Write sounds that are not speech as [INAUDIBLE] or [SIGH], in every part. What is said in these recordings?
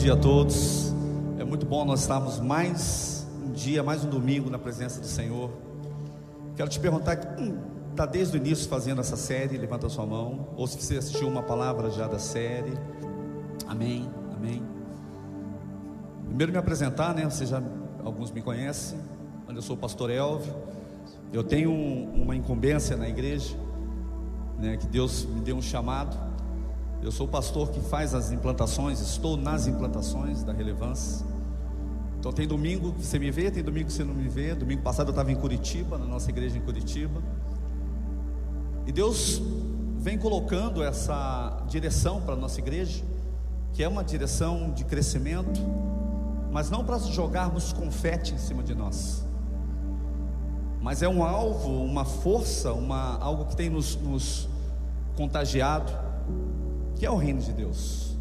dia a todos. É muito bom nós estarmos mais um dia, mais um domingo na presença do Senhor. Quero te perguntar quem está desde o início fazendo essa série, levanta sua mão. Ou se você assistiu uma palavra já da série. Amém, amém. Primeiro me apresentar, né? Vocês já, alguns me conhecem. Eu sou o pastor Elvio. Eu tenho uma incumbência na igreja, né? Que Deus me deu um chamado eu sou o pastor que faz as implantações, estou nas implantações da relevância. Então tem domingo que você me vê, tem domingo que você não me vê. Domingo passado eu estava em Curitiba, na nossa igreja em Curitiba. E Deus vem colocando essa direção para a nossa igreja, que é uma direção de crescimento, mas não para jogarmos confete em cima de nós, mas é um alvo, uma força, uma, algo que tem nos, nos contagiado que é o reino de Deus.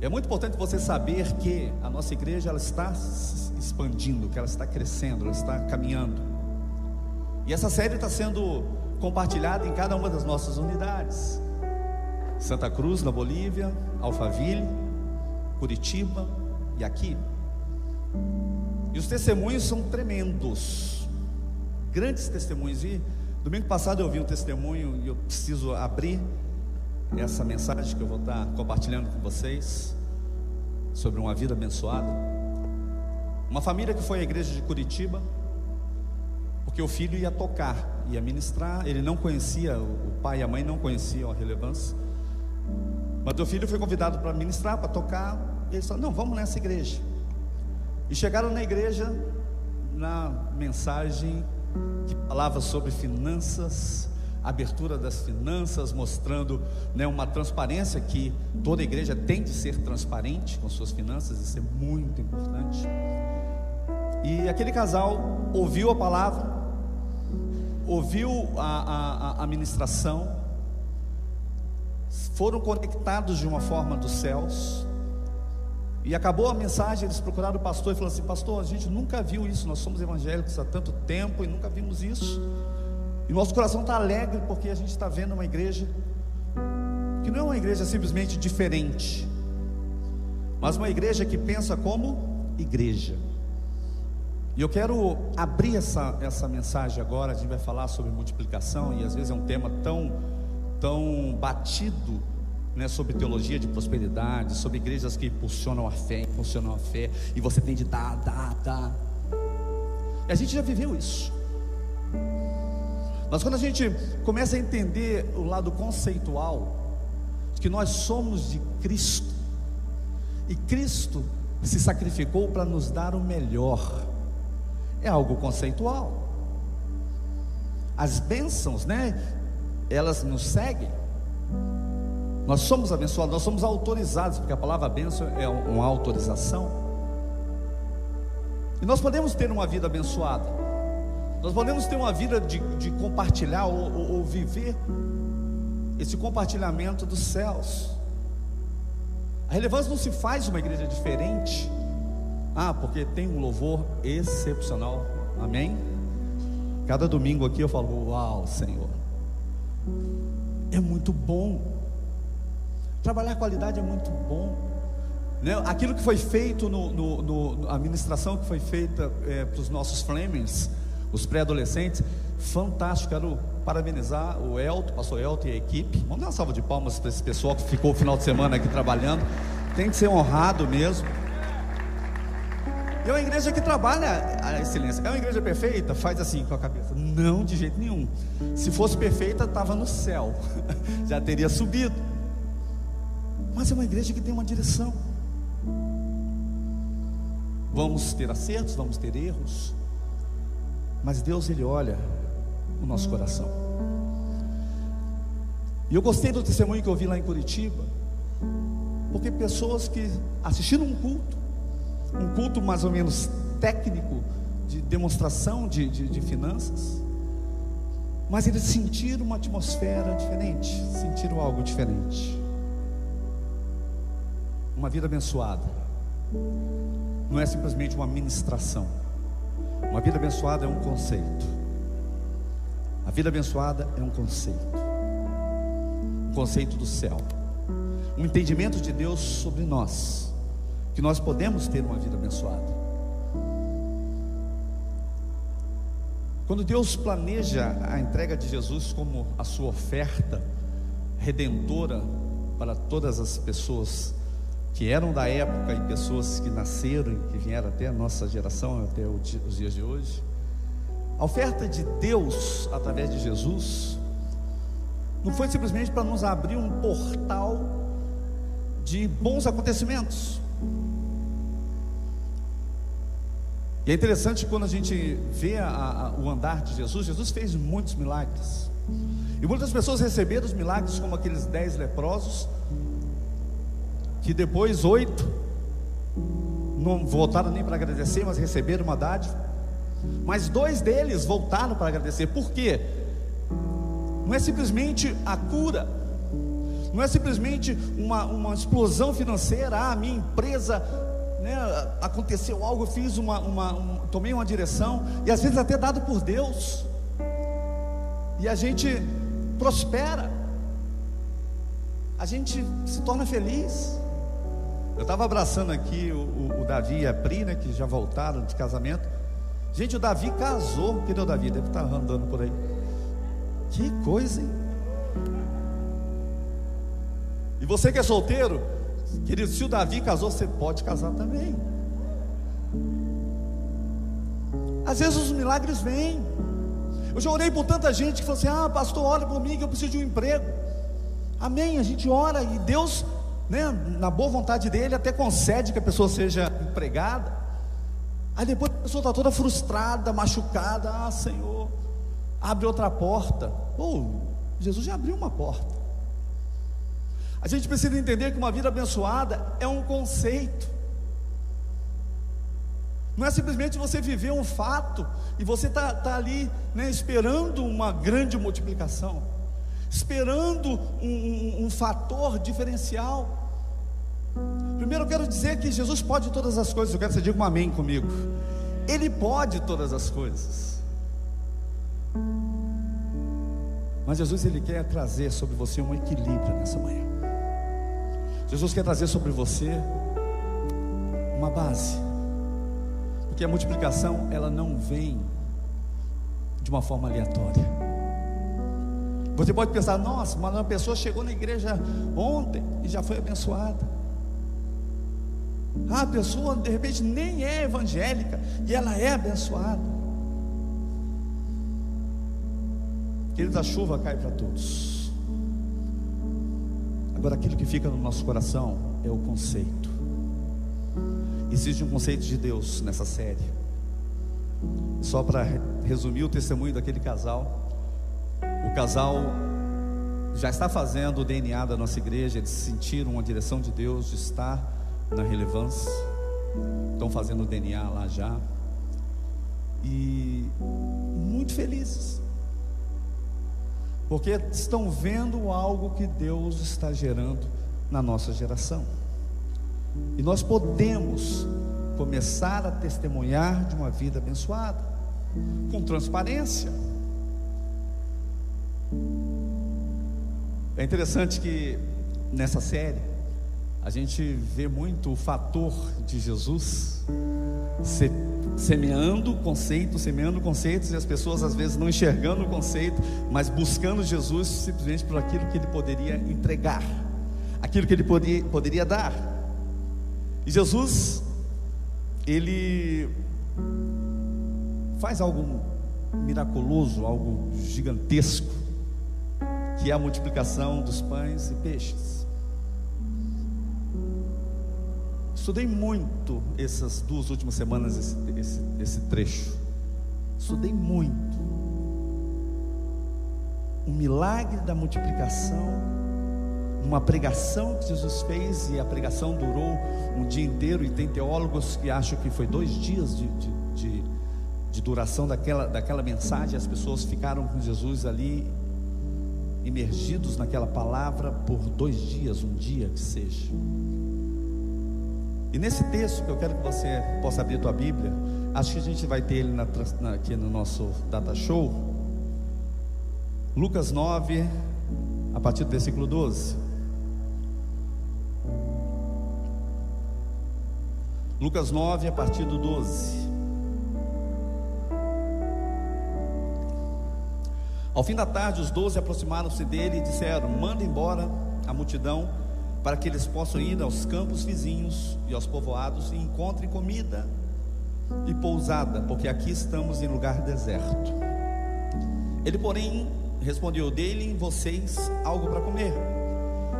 É muito importante você saber que a nossa igreja ela está se expandindo, que ela está crescendo, ela está caminhando. E essa série está sendo compartilhada em cada uma das nossas unidades. Santa Cruz, na Bolívia, Alphaville, Curitiba e aqui. E os testemunhos são tremendos, grandes testemunhos. E domingo passado eu vi um testemunho e eu preciso abrir essa mensagem que eu vou estar compartilhando com vocês sobre uma vida abençoada. Uma família que foi à igreja de Curitiba, porque o filho ia tocar, ia ministrar, ele não conhecia, o pai e a mãe não conheciam a relevância. Mas o filho foi convidado para ministrar, para tocar, e eles falaram: "Não, vamos nessa igreja". E chegaram na igreja na mensagem que falava sobre finanças, abertura das finanças, mostrando né, uma transparência que toda igreja tem de ser transparente com suas finanças, isso é muito importante. E aquele casal ouviu a palavra, ouviu a, a, a ministração, foram conectados de uma forma dos céus, e acabou a mensagem, eles procuraram o pastor e falaram assim: Pastor, a gente nunca viu isso, nós somos evangélicos há tanto tempo e nunca vimos isso. E nosso coração está alegre porque a gente está vendo uma igreja que não é uma igreja simplesmente diferente, mas uma igreja que pensa como igreja. E eu quero abrir essa, essa mensagem agora. A gente vai falar sobre multiplicação, e às vezes é um tema tão, tão batido né, sobre teologia de prosperidade, sobre igrejas que impulsionam a fé, impulsionam a fé, e você tem de dar, dar, dar. E a gente já viveu isso. Mas quando a gente começa a entender o lado conceitual, que nós somos de Cristo, e Cristo se sacrificou para nos dar o melhor, é algo conceitual. As bênçãos, né? Elas nos seguem. Nós somos abençoados, nós somos autorizados, porque a palavra bênção é uma autorização. E nós podemos ter uma vida abençoada. Nós podemos ter uma vida de, de compartilhar ou, ou, ou viver esse compartilhamento dos céus. A relevância não se faz uma igreja diferente. Ah, porque tem um louvor excepcional. Amém? Cada domingo aqui eu falo: Uau, Senhor. É muito bom. Trabalhar qualidade é muito bom. Né? Aquilo que foi feito no, no, no a administração que foi feita é, para os nossos Flemings os pré-adolescentes. Fantástico, quero parabenizar o Elton, pastor Elton e a equipe. Vamos dar uma salva de palmas para esse pessoal que ficou o final de semana aqui trabalhando. Tem que ser honrado mesmo. E é uma igreja que trabalha a excelência. É uma igreja perfeita? Faz assim com a cabeça. Não, de jeito nenhum. Se fosse perfeita, estava no céu. [LAUGHS] Já teria subido. Mas é uma igreja que tem uma direção. Vamos ter acertos, vamos ter erros. Mas Deus ele olha o nosso coração. E eu gostei do testemunho que eu vi lá em Curitiba, porque pessoas que assistiram um culto, um culto mais ou menos técnico, de demonstração de, de, de finanças, mas eles sentiram uma atmosfera diferente, sentiram algo diferente. Uma vida abençoada, não é simplesmente uma ministração uma vida abençoada é um conceito. A vida abençoada é um conceito. Um conceito do céu. um entendimento de Deus sobre nós, que nós podemos ter uma vida abençoada. Quando Deus planeja a entrega de Jesus como a sua oferta redentora para todas as pessoas que eram da época e pessoas que nasceram e que vieram até a nossa geração, até os dias de hoje, a oferta de Deus através de Jesus não foi simplesmente para nos abrir um portal de bons acontecimentos. E é interessante quando a gente vê a, a, o andar de Jesus, Jesus fez muitos milagres. E muitas pessoas receberam os milagres, como aqueles dez leprosos, que depois oito não voltaram nem para agradecer, mas receberam uma dádiva. Mas dois deles voltaram para agradecer. Por quê? Não é simplesmente a cura, não é simplesmente uma, uma explosão financeira. Ah, minha empresa né, aconteceu algo, fiz uma, uma um, tomei uma direção, e às vezes até dado por Deus, e a gente prospera, a gente se torna feliz. Eu estava abraçando aqui o, o, o, Davi e a Pri, né, que já voltaram de casamento. Gente, o Davi casou. Cadê o Davi? Deve estar andando por aí. Que coisa, hein? E você que é solteiro, querido, se o Davi casou, você pode casar também. Às vezes os milagres vêm. Eu já orei por tanta gente que falou assim: Ah, pastor, ora por mim que eu preciso de um emprego. Amém. A gente ora e Deus né, na boa vontade dele, até concede que a pessoa seja empregada. Aí depois a pessoa está toda frustrada, machucada. Ah, Senhor, abre outra porta. Pô, Jesus já abriu uma porta. A gente precisa entender que uma vida abençoada é um conceito. Não é simplesmente você viver um fato e você está tá ali né, esperando uma grande multiplicação, esperando um, um, um fator diferencial. Primeiro eu quero dizer que Jesus pode todas as coisas. Eu quero que você diga um amém comigo. Ele pode todas as coisas. Mas Jesus ele quer trazer sobre você um equilíbrio nessa manhã. Jesus quer trazer sobre você uma base. Porque a multiplicação ela não vem de uma forma aleatória. Você pode pensar, nossa, mas uma pessoa chegou na igreja ontem e já foi abençoada. A pessoa de repente nem é evangélica e ela é abençoada. Queridos, a chuva cai para todos. Agora, aquilo que fica no nosso coração é o conceito. Existe um conceito de Deus nessa série. Só para resumir o testemunho daquele casal. O casal já está fazendo o DNA da nossa igreja, eles sentiram uma direção de Deus de estar na relevância, estão fazendo o DNA lá já, e muito felizes, porque estão vendo algo que Deus está gerando na nossa geração, e nós podemos começar a testemunhar de uma vida abençoada, com transparência. É interessante que nessa série a gente vê muito o fator de Jesus se, semeando conceitos, semeando conceitos, e as pessoas às vezes não enxergando o conceito, mas buscando Jesus simplesmente por aquilo que ele poderia entregar, aquilo que ele poderia, poderia dar. E Jesus, ele faz algo miraculoso, algo gigantesco, que é a multiplicação dos pães e peixes. Estudei muito essas duas últimas semanas esse, esse, esse trecho. Estudei muito. O milagre da multiplicação, uma pregação que Jesus fez, e a pregação durou um dia inteiro, e tem teólogos que acham que foi dois dias de, de, de, de duração daquela, daquela mensagem, as pessoas ficaram com Jesus ali, imergidos naquela palavra por dois dias, um dia que seja. E nesse texto que eu quero que você possa abrir a tua Bíblia, acho que a gente vai ter ele na, na, aqui no nosso data show. Lucas 9, a partir do versículo 12. Lucas 9, a partir do 12. Ao fim da tarde, os doze aproximaram-se dele e disseram: Manda embora a multidão para que eles possam ir aos campos vizinhos e aos povoados e encontrem comida e pousada, porque aqui estamos em lugar deserto. Ele, porém, respondeu: Deem vocês algo para comer.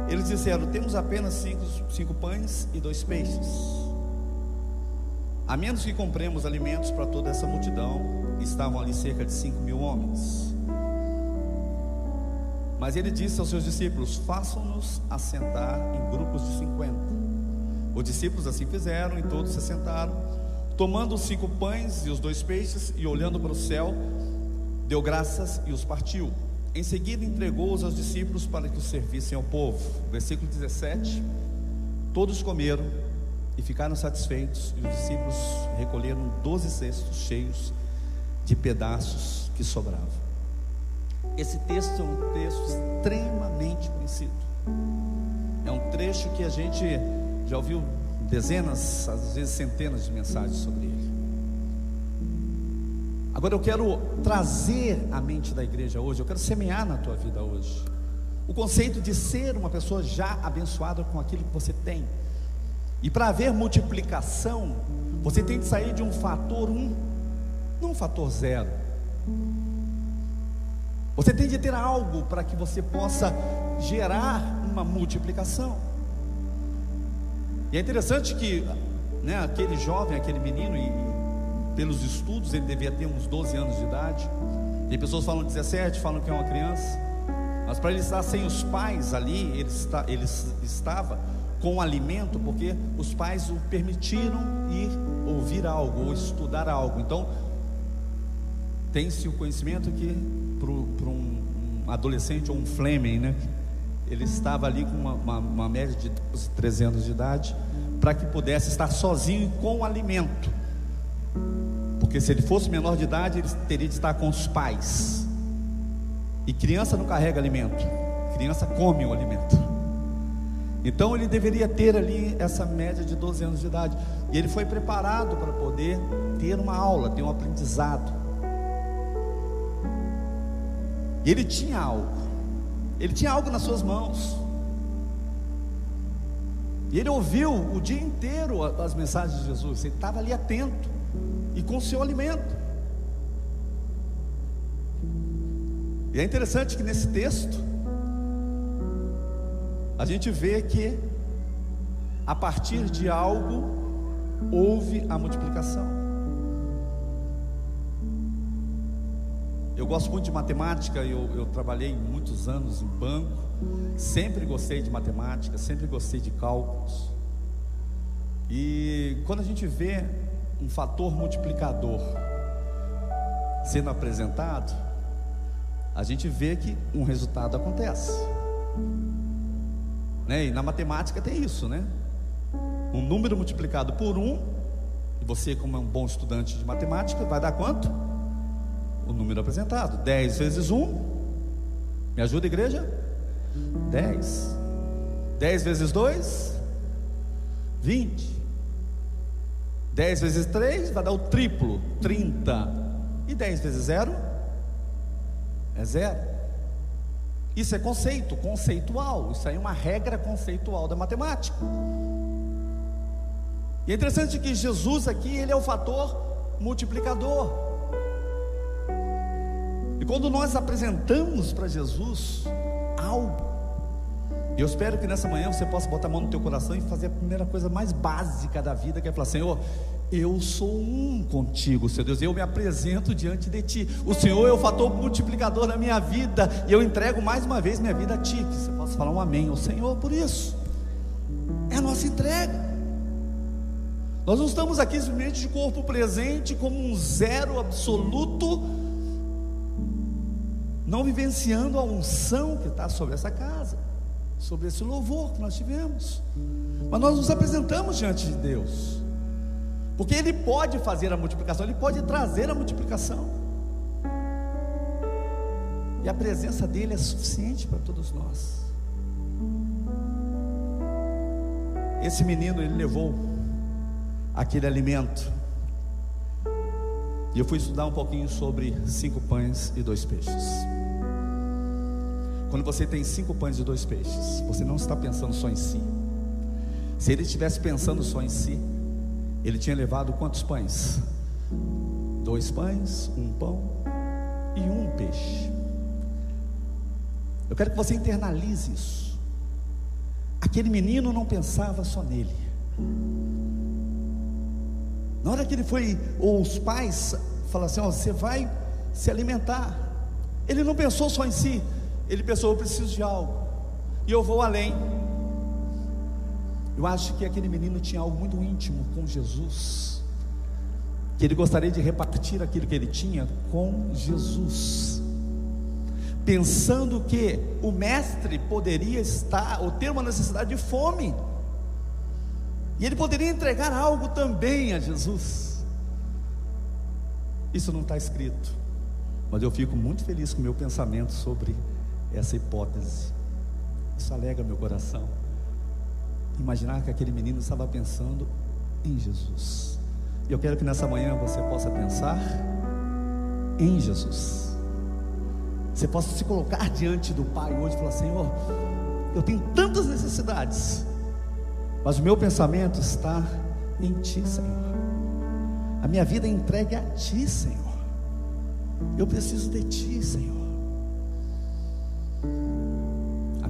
Eles disseram: Temos apenas cinco, cinco pães e dois peixes. A menos que compremos alimentos para toda essa multidão, estavam ali cerca de cinco mil homens. Mas ele disse aos seus discípulos: Façam-nos assentar em grupos de cinquenta. Os discípulos assim fizeram e todos se assentaram. Tomando os cinco pães e os dois peixes e olhando para o céu, deu graças e os partiu. Em seguida entregou-os aos discípulos para que os servissem ao povo. Versículo 17: Todos comeram e ficaram satisfeitos, e os discípulos recolheram doze cestos cheios de pedaços que sobravam. Esse texto é um texto extremamente conhecido. É um trecho que a gente já ouviu dezenas, às vezes centenas de mensagens sobre ele. Agora eu quero trazer à mente da igreja hoje, eu quero semear na tua vida hoje, o conceito de ser uma pessoa já abençoada com aquilo que você tem. E para haver multiplicação, você tem que sair de um fator 1, um, não um fator zero. Você tem de ter algo para que você possa gerar uma multiplicação. E é interessante que né, aquele jovem, aquele menino, e, pelos estudos ele devia ter uns 12 anos de idade. E pessoas falam 17, falam que é uma criança. Mas para ele estar sem os pais ali, ele, está, ele estava com alimento, porque os pais o permitiram ir ouvir algo ou estudar algo. Então, tem-se o conhecimento que para um, adolescente ou um Fleming, né? Ele estava ali com uma, uma, uma média de 12, 13 anos de idade, para que pudesse estar sozinho com alimento. Porque se ele fosse menor de idade, ele teria de estar com os pais. E criança não carrega alimento, criança come o alimento. Então ele deveria ter ali essa média de 12 anos de idade. E ele foi preparado para poder ter uma aula, ter um aprendizado. E ele tinha algo. Ele tinha algo nas suas mãos. E ele ouviu o dia inteiro as mensagens de Jesus. Ele estava ali atento e com o seu alimento. E é interessante que nesse texto a gente vê que a partir de algo houve a multiplicação. Gosto muito de matemática, eu, eu trabalhei muitos anos em banco, sempre gostei de matemática, sempre gostei de cálculos. E quando a gente vê um fator multiplicador sendo apresentado, a gente vê que um resultado acontece. Né? E na matemática tem isso, né? Um número multiplicado por um, e você, como é um bom estudante de matemática, vai dar quanto? O número apresentado. 10 vezes 1. Me ajuda, igreja? 10. 10 vezes 2? 20. 10 vezes 3 vai dar o triplo, 30. E 10 vezes 0? É zero. Isso é conceito, conceitual. Isso aí é uma regra conceitual da matemática. E é interessante que Jesus aqui, ele é o fator multiplicador. E quando nós apresentamos para Jesus algo, eu espero que nessa manhã você possa botar a mão no teu coração e fazer a primeira coisa mais básica da vida, que é falar: Senhor, eu sou um contigo, Senhor Deus, eu me apresento diante de Ti. O Senhor é o fator multiplicador da minha vida, e eu entrego mais uma vez minha vida a Ti. Que você possa falar um amém ao Senhor por isso. É a nossa entrega. Nós não estamos aqui simplesmente de corpo presente, como um zero absoluto não vivenciando a unção que está sobre essa casa, sobre esse louvor que nós tivemos. Mas nós nos apresentamos diante de Deus, porque Ele pode fazer a multiplicação, Ele pode trazer a multiplicação, e a presença dEle é suficiente para todos nós. Esse menino, ele levou aquele alimento. E eu fui estudar um pouquinho sobre cinco pães e dois peixes. Quando você tem cinco pães e dois peixes, você não está pensando só em si. Se ele estivesse pensando só em si, ele tinha levado quantos pães? Dois pães, um pão e um peixe. Eu quero que você internalize isso. Aquele menino não pensava só nele. Na hora que ele foi, ou os pais falaram assim: ó, você vai se alimentar. Ele não pensou só em si, ele pensou: eu preciso de algo, e eu vou além. Eu acho que aquele menino tinha algo muito íntimo com Jesus, que ele gostaria de repartir aquilo que ele tinha com Jesus, pensando que o mestre poderia estar ou ter uma necessidade de fome, e ele poderia entregar algo também a Jesus. Isso não está escrito, mas eu fico muito feliz com o meu pensamento sobre essa hipótese. Isso alega meu coração. Imaginar que aquele menino estava pensando em Jesus. Eu quero que nessa manhã você possa pensar em Jesus. Você possa se colocar diante do Pai hoje e falar: Senhor, eu tenho tantas necessidades, mas o meu pensamento está em Ti, Senhor. A minha vida é entregue a Ti, Senhor. Eu preciso de Ti, Senhor.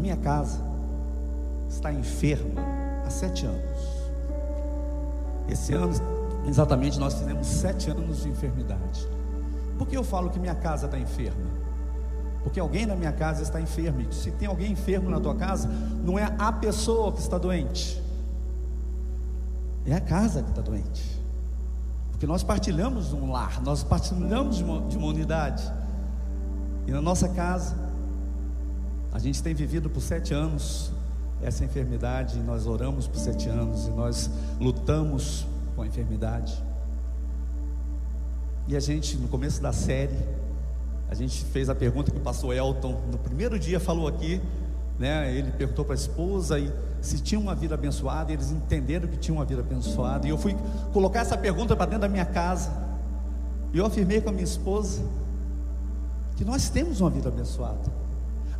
Minha casa está enferma há sete anos. Esse ano, exatamente, nós fizemos sete anos de enfermidade. Por que eu falo que minha casa está enferma? Porque alguém na minha casa está enfermo. Se tem alguém enfermo na tua casa, não é a pessoa que está doente, é a casa que está doente. Porque nós partilhamos um lar, nós partilhamos de uma, de uma unidade. E na nossa casa, a gente tem vivido por sete anos essa enfermidade, e nós oramos por sete anos, e nós lutamos com a enfermidade. E a gente, no começo da série, a gente fez a pergunta que o pastor Elton, no primeiro dia, falou aqui, né? Ele perguntou para a esposa e se tinha uma vida abençoada, e eles entenderam que tinha uma vida abençoada. E eu fui colocar essa pergunta para dentro da minha casa. E eu afirmei com a minha esposa que nós temos uma vida abençoada.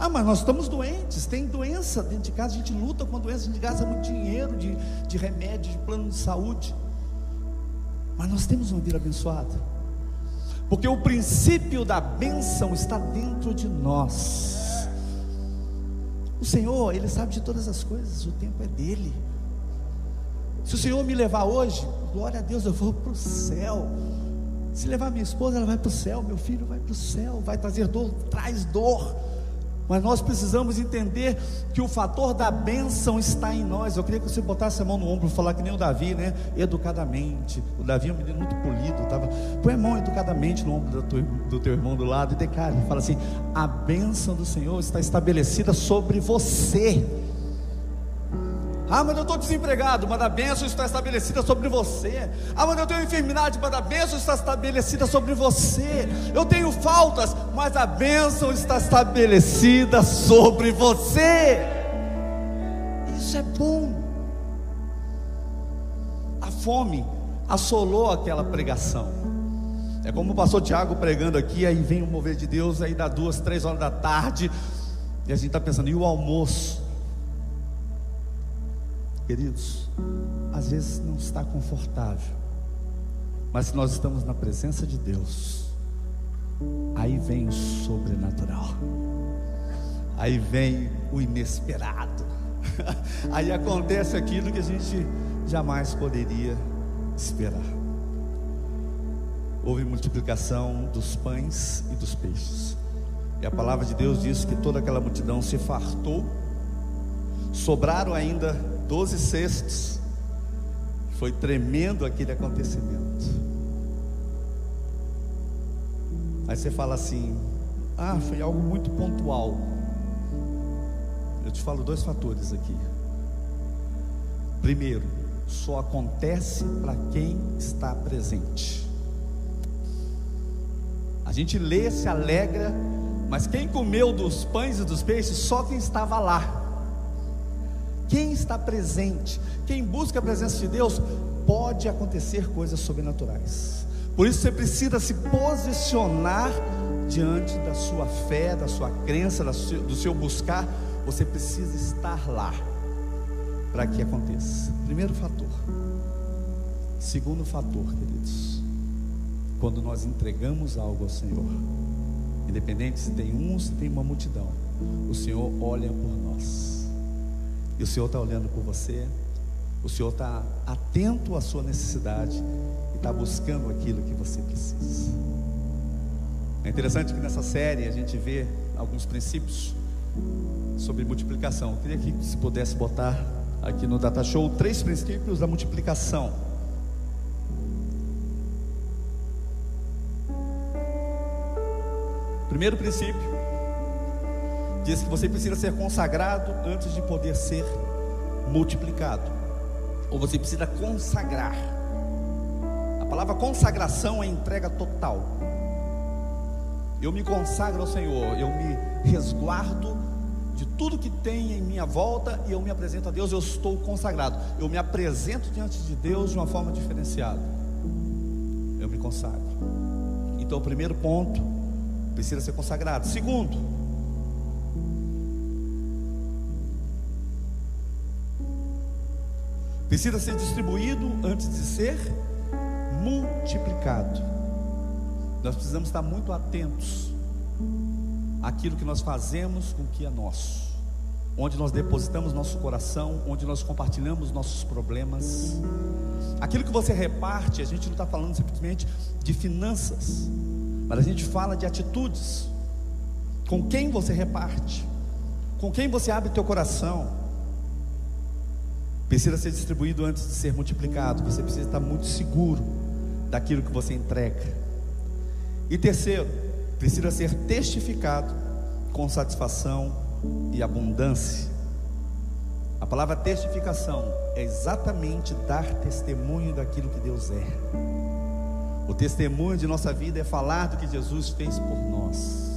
Ah, mas nós estamos doentes, tem doença dentro de casa, a gente luta com a doença, a gente gasta muito dinheiro de, de remédio, de plano de saúde. Mas nós temos uma vida abençoada. Porque o princípio da bênção está dentro de nós. O Senhor, Ele sabe de todas as coisas, o tempo é dele. Se o Senhor me levar hoje, glória a Deus, eu vou para o céu. Se levar minha esposa, ela vai para o céu, meu filho vai para o céu, vai trazer dor, traz dor. Mas nós precisamos entender que o fator da bênção está em nós. Eu queria que você botasse a mão no ombro falar que nem o Davi, né? Educadamente. O Davi é um menino muito polido. Tava... Põe a mão educadamente no ombro do teu, do teu irmão do lado e declare. Fala assim: a bênção do Senhor está estabelecida sobre você. Ah, mas eu estou desempregado, mas a bênção está estabelecida sobre você. Ah, mas eu tenho enfermidade, mas a bênção está estabelecida sobre você. Eu tenho faltas, mas a bênção está estabelecida sobre você. Isso é bom. A fome assolou aquela pregação. É como o pastor Tiago pregando aqui, aí vem o mover de Deus, aí dá duas, três horas da tarde, e a gente está pensando, e o almoço? Queridos, às vezes não está confortável, mas se nós estamos na presença de Deus, aí vem o sobrenatural, aí vem o inesperado, [LAUGHS] aí acontece aquilo que a gente jamais poderia esperar. Houve multiplicação dos pães e dos peixes, e a palavra de Deus diz que toda aquela multidão se fartou, sobraram ainda doze cestos. Foi tremendo aquele acontecimento. Aí você fala assim: ah, foi algo muito pontual. Eu te falo dois fatores aqui. Primeiro, só acontece para quem está presente. A gente lê, se alegra, mas quem comeu dos pães e dos peixes, só quem estava lá. Quem está presente, quem busca a presença de Deus, pode acontecer coisas sobrenaturais. Por isso você precisa se posicionar diante da sua fé, da sua crença, do seu buscar. Você precisa estar lá para que aconteça. Primeiro fator. Segundo fator, queridos. Quando nós entregamos algo ao Senhor, independente se tem um ou se tem uma multidão, o Senhor olha por nós. E o Senhor está olhando por você, o Senhor está atento à sua necessidade e está buscando aquilo que você precisa. É interessante que nessa série a gente vê alguns princípios sobre multiplicação. Eu queria que se pudesse botar aqui no Data Show três princípios da multiplicação. Primeiro princípio diz que você precisa ser consagrado antes de poder ser multiplicado. Ou você precisa consagrar. A palavra consagração é entrega total. Eu me consagro ao Senhor, eu me resguardo de tudo que tem em minha volta e eu me apresento a Deus, eu estou consagrado. Eu me apresento diante de Deus de uma forma diferenciada. Eu me consagro. Então, o primeiro ponto precisa ser consagrado. Segundo, precisa ser distribuído antes de ser multiplicado. Nós precisamos estar muito atentos àquilo que nós fazemos com o que é nosso, onde nós depositamos nosso coração, onde nós compartilhamos nossos problemas. Aquilo que você reparte, a gente não está falando simplesmente de finanças, mas a gente fala de atitudes. Com quem você reparte? Com quem você abre teu coração? Precisa ser distribuído antes de ser multiplicado. Você precisa estar muito seguro daquilo que você entrega. E terceiro, precisa ser testificado com satisfação e abundância. A palavra testificação é exatamente dar testemunho daquilo que Deus é. O testemunho de nossa vida é falar do que Jesus fez por nós.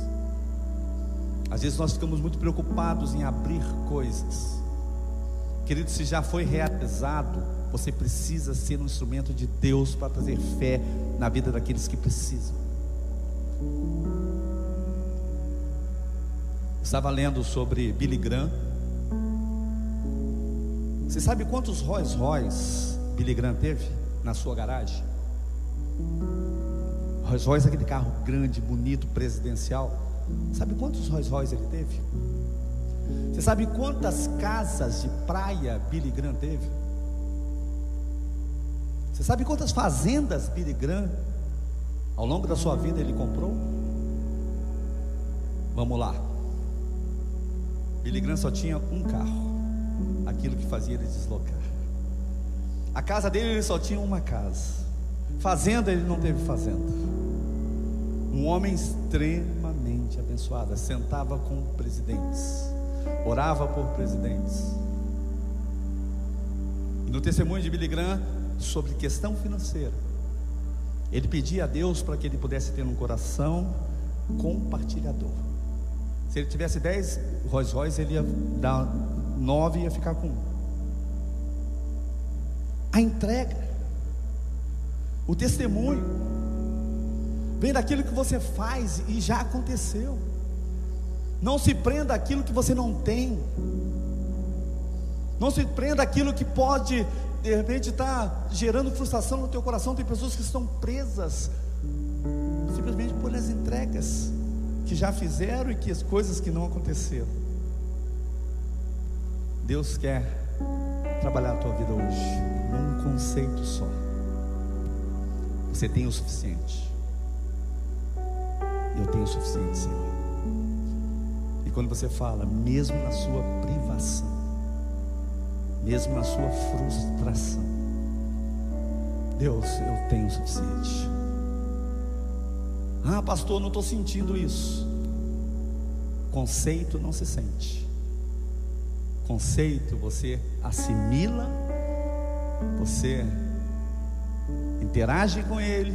Às vezes nós ficamos muito preocupados em abrir coisas. Querido, se já foi realizado, você precisa ser um instrumento de Deus para trazer fé na vida daqueles que precisam. Estava lendo sobre Billy Graham. Você sabe quantos Rolls Royce Billy Graham teve na sua garagem? Rolls Royce é aquele carro grande, bonito, presidencial. Sabe quantos Rolls Royce ele teve? Você sabe quantas casas de praia Billy Graham teve? Você sabe quantas fazendas Billy Graham ao longo da sua vida ele comprou? Vamos lá. Billy Graham só tinha um carro, aquilo que fazia ele deslocar. A casa dele ele só tinha uma casa. Fazenda, ele não teve fazenda. Um homem extremamente abençoado, sentava com presidentes, orava por presidentes. E no testemunho de Billy Graham sobre questão financeira, ele pedia a Deus para que ele pudesse ter um coração compartilhador. Se ele tivesse dez Rolls Royce, ele ia dar nove e ia ficar com um. A entrega o testemunho vem daquilo que você faz e já aconteceu. Não se prenda aquilo que você não tem. Não se prenda aquilo que pode de repente estar tá gerando frustração no teu coração. Tem pessoas que estão presas simplesmente por as entregas que já fizeram e que as coisas que não aconteceram. Deus quer trabalhar a tua vida hoje num conceito só. Você tem o suficiente. Eu tenho o suficiente, Senhor. Quando você fala, mesmo na sua privação, mesmo na sua frustração, Deus, eu tenho o suficiente. Ah, pastor, não estou sentindo isso. Conceito não se sente. Conceito você assimila, você interage com Ele,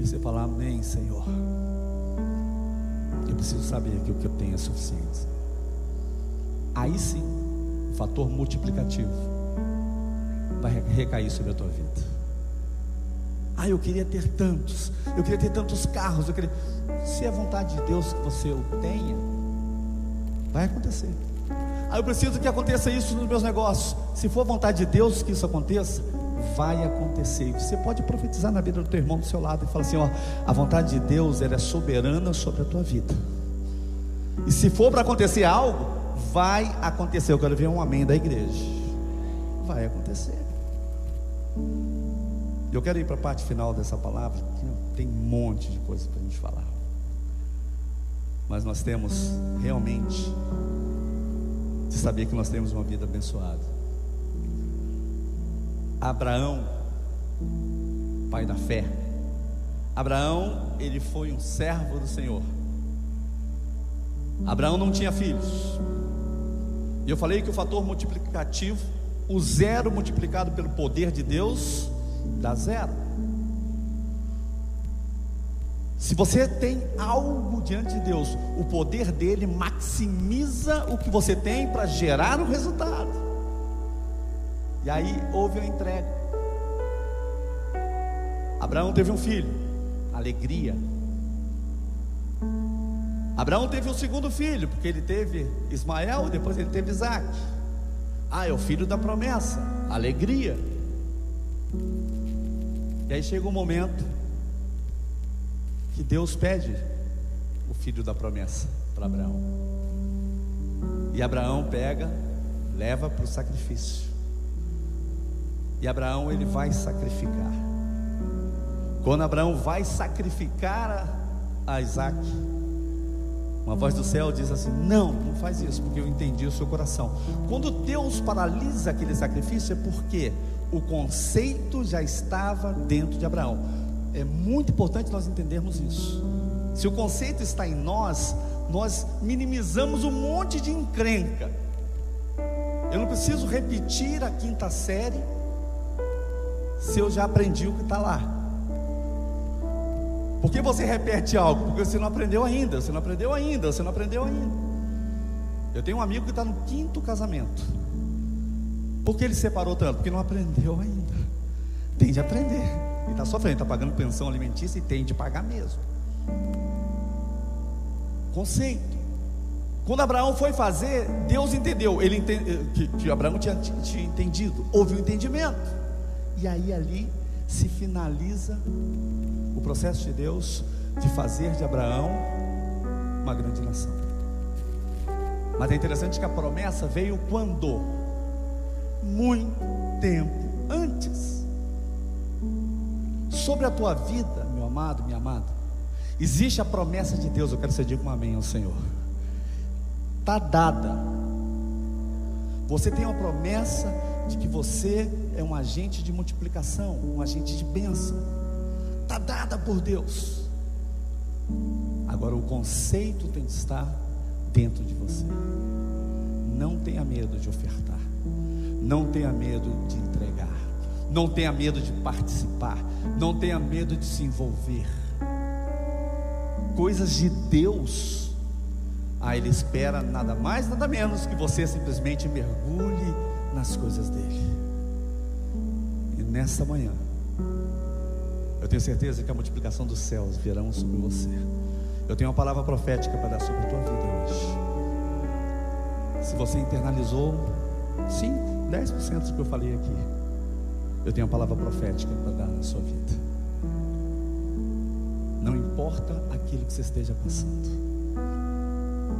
e você fala: Amém, Senhor. Preciso saber que o que eu tenho é suficiente. Aí sim, o fator multiplicativo vai recair sobre a tua vida. Ah, eu queria ter tantos, eu queria ter tantos carros, eu queria. Se é vontade de Deus que você o tenha, vai acontecer. Ah, eu preciso que aconteça isso nos meus negócios. Se for vontade de Deus que isso aconteça, vai acontecer. Você pode profetizar na vida do teu irmão do seu lado e falar assim: ó, a vontade de Deus ela é soberana sobre a tua vida. E se for para acontecer algo, vai acontecer. Eu quero ver um amém da igreja. Vai acontecer. Eu quero ir para a parte final dessa palavra, que tem um monte de coisa para a gente falar. Mas nós temos realmente de saber que nós temos uma vida abençoada. Abraão, pai da fé. Abraão, ele foi um servo do Senhor. Abraão não tinha filhos. E eu falei que o fator multiplicativo, o zero multiplicado pelo poder de Deus, dá zero. Se você tem algo diante de Deus, o poder dele maximiza o que você tem para gerar o resultado. E aí houve a entrega. Abraão teve um filho, alegria. Abraão teve um segundo filho, porque ele teve Ismael e depois ele teve Isaac. Ah, é o filho da promessa, alegria. E aí chega um momento que Deus pede o filho da promessa para Abraão. E Abraão pega, leva para o sacrifício. E Abraão ele vai sacrificar. Quando Abraão vai sacrificar a Isaac, uma voz do céu diz assim: Não, não faz isso, porque eu entendi o seu coração. Quando Deus paralisa aquele sacrifício, é porque o conceito já estava dentro de Abraão. É muito importante nós entendermos isso. Se o conceito está em nós, nós minimizamos um monte de encrenca. Eu não preciso repetir a quinta série se eu já aprendi o que está lá. Por que você repete algo? Porque você não aprendeu ainda, você não aprendeu ainda, você não aprendeu ainda. Eu tenho um amigo que está no quinto casamento. Por que ele separou tanto? Porque não aprendeu ainda. Tem de aprender. Ele está sofrendo, está pagando pensão alimentícia e tem de pagar mesmo. Conceito. Quando Abraão foi fazer, Deus entendeu. Ele entende, eh, que, que Abraão tinha, tinha entendido. Houve um entendimento. E aí ali se finaliza o processo de Deus de fazer de Abraão uma grande nação. Mas é interessante que a promessa veio quando? Muito tempo antes sobre a tua vida, meu amado, minha amada, existe a promessa de Deus. Eu quero que você diga um amém ao Senhor. Está dada. Você tem uma promessa de que você é um agente de multiplicação, um agente de bênção. Está dada por Deus. Agora o conceito tem que estar dentro de você. Não tenha medo de ofertar. Não tenha medo de entregar. Não tenha medo de participar. Não tenha medo de se envolver. Coisas de Deus. Ah, Ele espera nada mais, nada menos que você simplesmente mergulhe nas coisas dele. Nesta manhã, eu tenho certeza que a multiplicação dos céus virão sobre você. Eu tenho uma palavra profética para dar sobre a tua vida hoje. Se você internalizou 5, 10% do que eu falei aqui, eu tenho uma palavra profética para dar na sua vida. Não importa aquilo que você esteja passando.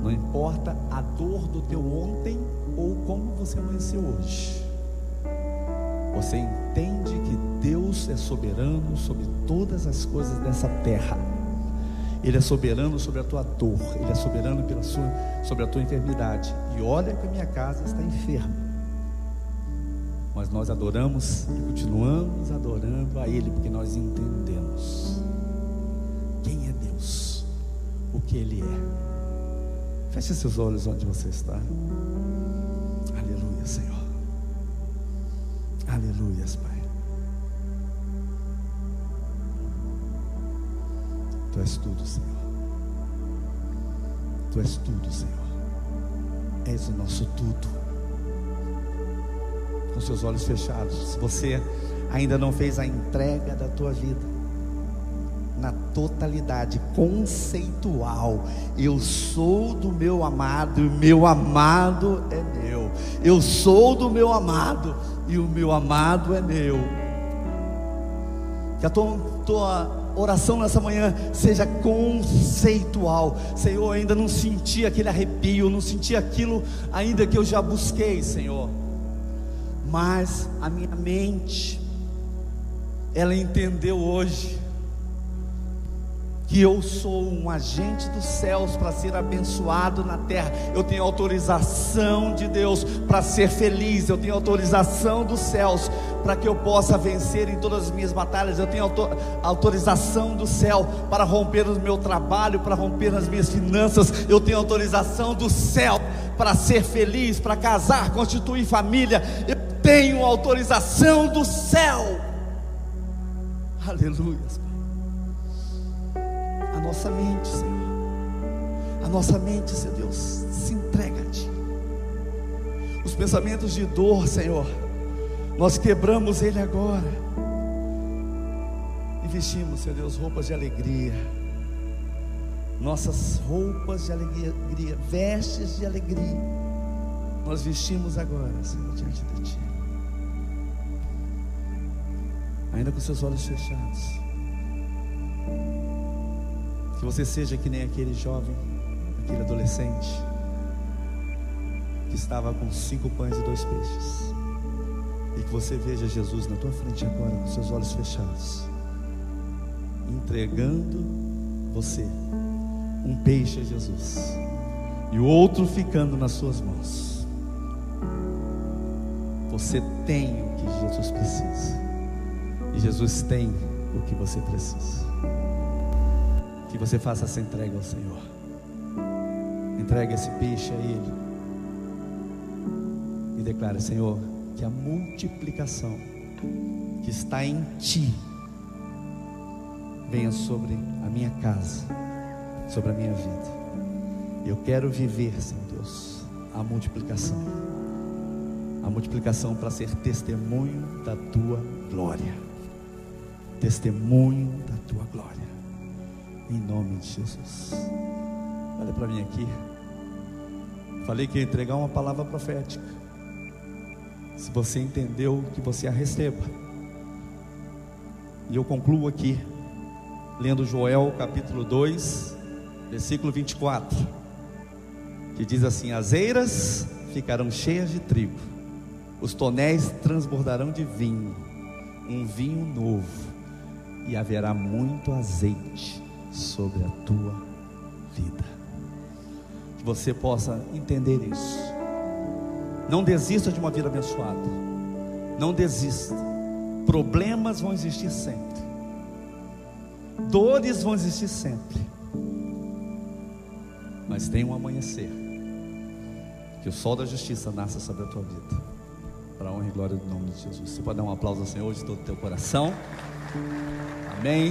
Não importa a dor do teu ontem ou como você amanheceu hoje. Você entende que Deus é soberano sobre todas as coisas dessa terra. Ele é soberano sobre a tua dor, ele é soberano pela sua, sobre a tua enfermidade. E olha que a minha casa está enferma mas nós adoramos e continuamos adorando a Ele, porque nós entendemos quem é Deus, o que Ele é. Feche seus olhos onde você está. Aleluia, Pai. Tu és tudo, Senhor. Tu és tudo, Senhor. És o nosso tudo com seus olhos fechados. Se você ainda não fez a entrega da tua vida na totalidade conceitual, eu sou do meu amado e meu amado é meu. Eu sou do meu amado e o meu amado é meu. Que a tua, tua oração nessa manhã seja conceitual. Senhor, eu ainda não senti aquele arrepio, não senti aquilo ainda que eu já busquei, Senhor. Mas a minha mente, ela entendeu hoje que eu sou um agente dos céus para ser abençoado na terra. Eu tenho autorização de Deus para ser feliz. Eu tenho autorização dos céus para que eu possa vencer em todas as minhas batalhas. Eu tenho autorização do céu para romper no meu trabalho, para romper nas minhas finanças. Eu tenho autorização do céu para ser feliz, para casar, constituir família. Eu tenho autorização do céu. Aleluia nossa mente, Senhor. A nossa mente, Senhor Deus, se entrega a Ti. Os pensamentos de dor, Senhor, nós quebramos ele agora. E vestimos, Senhor Deus, roupas de alegria. Nossas roupas de alegria, vestes de alegria. Nós vestimos agora, Senhor, diante de Ti. Ainda com seus olhos fechados. Que você seja que nem aquele jovem, aquele adolescente, que estava com cinco pães e dois peixes. E que você veja Jesus na tua frente agora, com seus olhos fechados, entregando você um peixe a Jesus, e o outro ficando nas suas mãos. Você tem o que Jesus precisa, e Jesus tem o que você precisa que você faça essa entrega ao Senhor. Entregue esse peixe a Ele. E declare, Senhor, que a multiplicação que está em Ti venha sobre a minha casa, sobre a minha vida. Eu quero viver, Senhor Deus, a multiplicação. A multiplicação para ser testemunho da tua glória. Testemunho da tua glória. Em nome de Jesus. Olha para mim aqui. Falei que ia entregar uma palavra profética. Se você entendeu, que você a receba. E eu concluo aqui, lendo Joel capítulo 2, versículo 24, que diz assim: As eiras ficarão cheias de trigo, os tonéis transbordarão de vinho, um vinho novo, e haverá muito azeite sobre a tua vida. Que você possa entender isso. Não desista de uma vida abençoada. Não desista. Problemas vão existir sempre. Dores vão existir sempre. Mas tem um amanhecer. Que o sol da justiça nasça sobre a tua vida. Para honra e glória do nome de Jesus. Você pode dar um aplauso ao Senhor de todo o teu coração. Amém.